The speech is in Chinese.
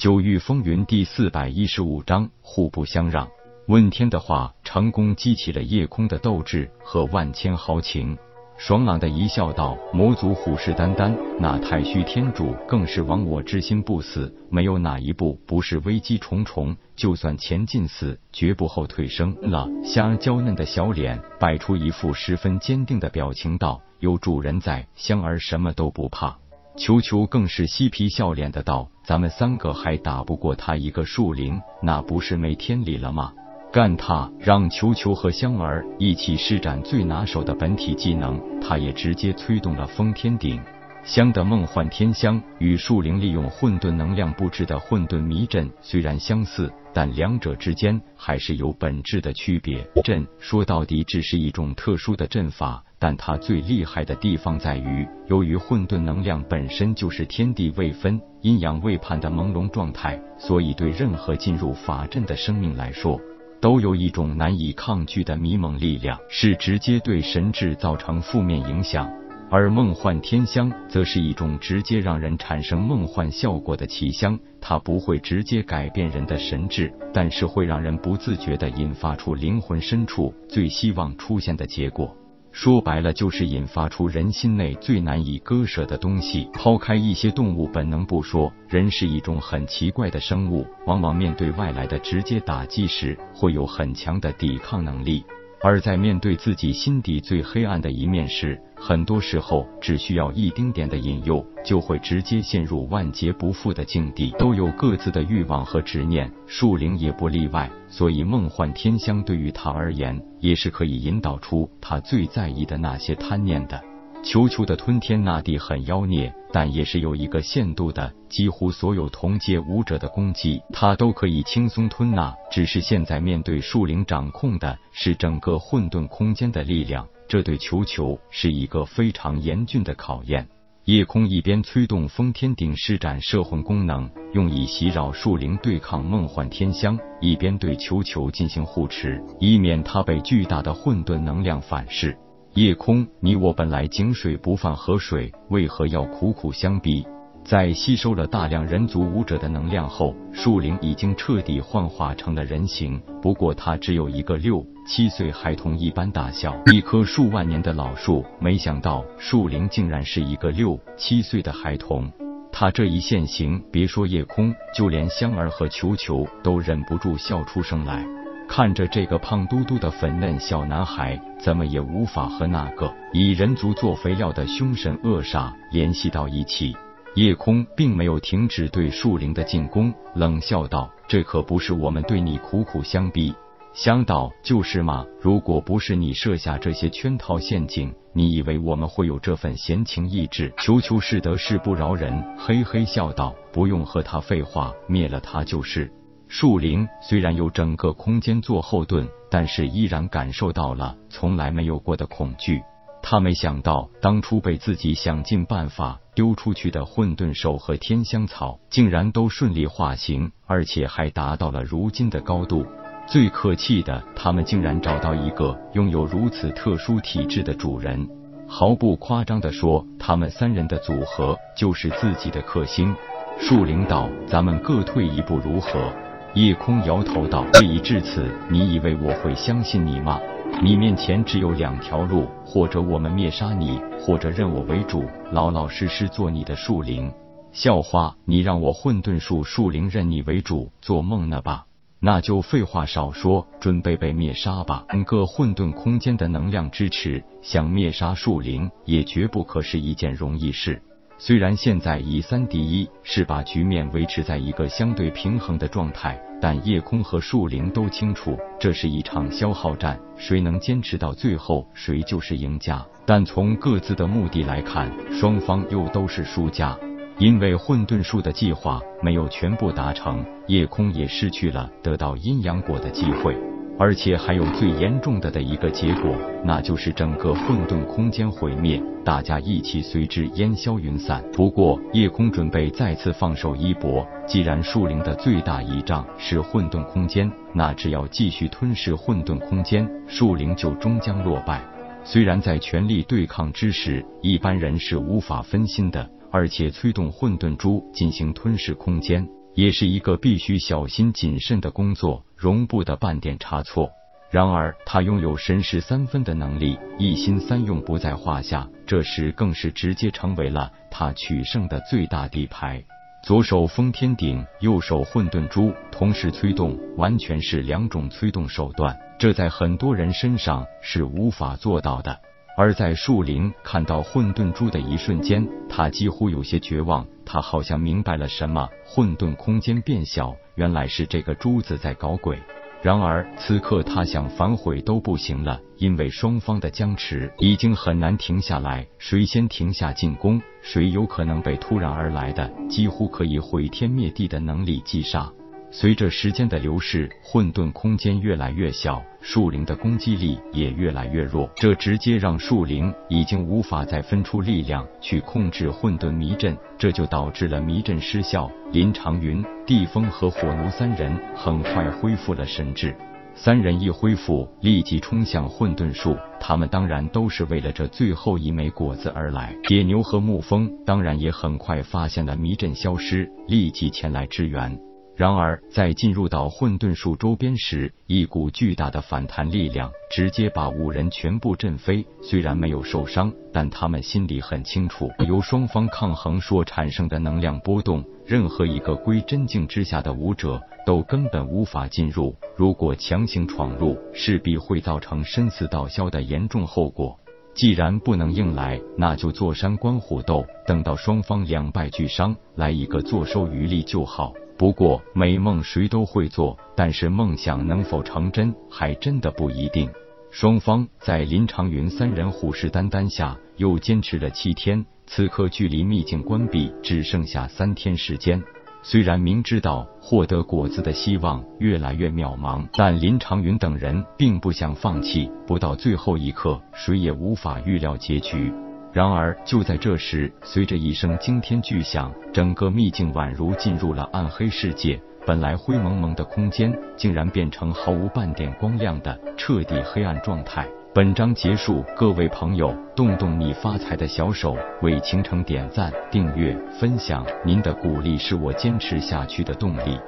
九域风云第四百一十五章互不相让。问天的话成功激起了夜空的斗志和万千豪情。爽朗的一笑道：“魔族虎视眈眈，那太虚天主更是亡我之心不死，没有哪一步不是危机重重。就算前进死，绝不后退。”生了，香娇嫩的小脸摆出一副十分坚定的表情，道：“有主人在，香儿什么都不怕。”球球更是嬉皮笑脸的道：“咱们三个还打不过他一个树灵，那不是没天理了吗？”干他！让球球和香儿一起施展最拿手的本体技能，他也直接催动了封天顶。香的梦幻天香与树灵利用混沌能量布置的混沌迷阵虽然相似，但两者之间还是有本质的区别。阵说到底只是一种特殊的阵法，但它最厉害的地方在于，由于混沌能量本身就是天地未分、阴阳未判的朦胧状态，所以对任何进入法阵的生命来说。都有一种难以抗拒的迷蒙力量，是直接对神智造成负面影响；而梦幻天香则是一种直接让人产生梦幻效果的奇香，它不会直接改变人的神智，但是会让人不自觉的引发出灵魂深处最希望出现的结果。说白了，就是引发出人心内最难以割舍的东西。抛开一些动物本能不说，人是一种很奇怪的生物，往往面对外来的直接打击时，会有很强的抵抗能力；而在面对自己心底最黑暗的一面时，很多时候只需要一丁点的引诱，就会直接陷入万劫不复的境地。都有各自的欲望和执念，树灵也不例外。所以，梦幻天香对于他而言，也是可以引导出他最在意的那些贪念的。球球的吞天纳地很妖孽，但也是有一个限度的。几乎所有同阶武者的攻击，他都可以轻松吞纳。只是现在面对树灵掌控的是整个混沌空间的力量。这对球球是一个非常严峻的考验。夜空一边催动封天顶施展摄魂功能，用以袭扰树灵对抗梦幻天香，一边对球球进行护持，以免他被巨大的混沌能量反噬。夜空，你我本来井水不犯河水，为何要苦苦相逼？在吸收了大量人族武者的能量后，树灵已经彻底幻化成了人形。不过，它只有一个六七岁孩童一般大小，一棵数万年的老树。没想到，树灵竟然是一个六七岁的孩童。他这一现形，别说夜空，就连香儿和球球都忍不住笑出声来。看着这个胖嘟嘟的粉嫩小男孩，怎么也无法和那个以人族做肥料的凶神恶煞联系到一起。夜空并没有停止对树灵的进攻，冷笑道：“这可不是我们对你苦苦相逼。”香道：“就是嘛，如果不是你设下这些圈套陷阱，你以为我们会有这份闲情逸致？求求是得势不饶人。”嘿嘿笑道：“不用和他废话，灭了他就是。”树灵虽然有整个空间做后盾，但是依然感受到了从来没有过的恐惧。他没想到，当初被自己想尽办法丢出去的混沌兽和天香草，竟然都顺利化形，而且还达到了如今的高度。最可气的，他们竟然找到一个拥有如此特殊体质的主人。毫不夸张的说，他们三人的组合就是自己的克星。树灵道：“咱们各退一步如何？”夜空摇头道：“事已至此，你以为我会相信你吗？”你面前只有两条路，或者我们灭杀你，或者认我为主，老老实实做你的树灵。笑话，你让我混沌树树灵认你为主，做梦呢吧？那就废话少说，准备被灭杀吧。整个混沌空间的能量支持，想灭杀树灵，也绝不可是一件容易事。虽然现在以三敌一是把局面维持在一个相对平衡的状态，但夜空和树灵都清楚，这是一场消耗战，谁能坚持到最后，谁就是赢家。但从各自的目的来看，双方又都是输家，因为混沌术的计划没有全部达成，夜空也失去了得到阴阳果的机会。而且还有最严重的的一个结果，那就是整个混沌空间毁灭，大家一起随之烟消云散。不过夜空准备再次放手一搏，既然树灵的最大倚仗是混沌空间，那只要继续吞噬混沌空间，树灵就终将落败。虽然在全力对抗之时，一般人是无法分心的，而且催动混沌珠进行吞噬空间。也是一个必须小心谨慎的工作，容不得半点差错。然而，他拥有神识三分的能力，一心三用不在话下。这时，更是直接成为了他取胜的最大底牌。左手封天鼎，右手混沌珠，同时催动，完全是两种催动手段，这在很多人身上是无法做到的。而在树林看到混沌珠的一瞬间，他几乎有些绝望。他好像明白了什么，混沌空间变小，原来是这个珠子在搞鬼。然而此刻他想反悔都不行了，因为双方的僵持已经很难停下来。谁先停下进攻，谁有可能被突然而来的几乎可以毁天灭地的能力击杀。随着时间的流逝，混沌空间越来越小，树灵的攻击力也越来越弱。这直接让树灵已经无法再分出力量去控制混沌迷阵，这就导致了迷阵失效。林长云、地风和火奴三人很快恢复了神智。三人一恢复，立即冲向混沌树。他们当然都是为了这最后一枚果子而来。野牛和沐风当然也很快发现了迷阵消失，立即前来支援。然而，在进入到混沌树周边时，一股巨大的反弹力量直接把五人全部震飞。虽然没有受伤，但他们心里很清楚，由双方抗衡所产生的能量波动，任何一个归真境之下的武者都根本无法进入。如果强行闯入，势必会造成生死道消的严重后果。既然不能硬来，那就坐山观虎斗，等到双方两败俱伤，来一个坐收渔利就好。不过美梦谁都会做，但是梦想能否成真，还真的不一定。双方在林长云三人虎视眈眈下，又坚持了七天。此刻距离秘境关闭只剩下三天时间。虽然明知道获得果子的希望越来越渺茫，但林长云等人并不想放弃。不到最后一刻，谁也无法预料结局。然而，就在这时，随着一声惊天巨响，整个秘境宛如进入了暗黑世界。本来灰蒙蒙的空间，竟然变成毫无半点光亮的彻底黑暗状态。本章结束，各位朋友，动动你发财的小手，为倾城点赞、订阅、分享，您的鼓励是我坚持下去的动力。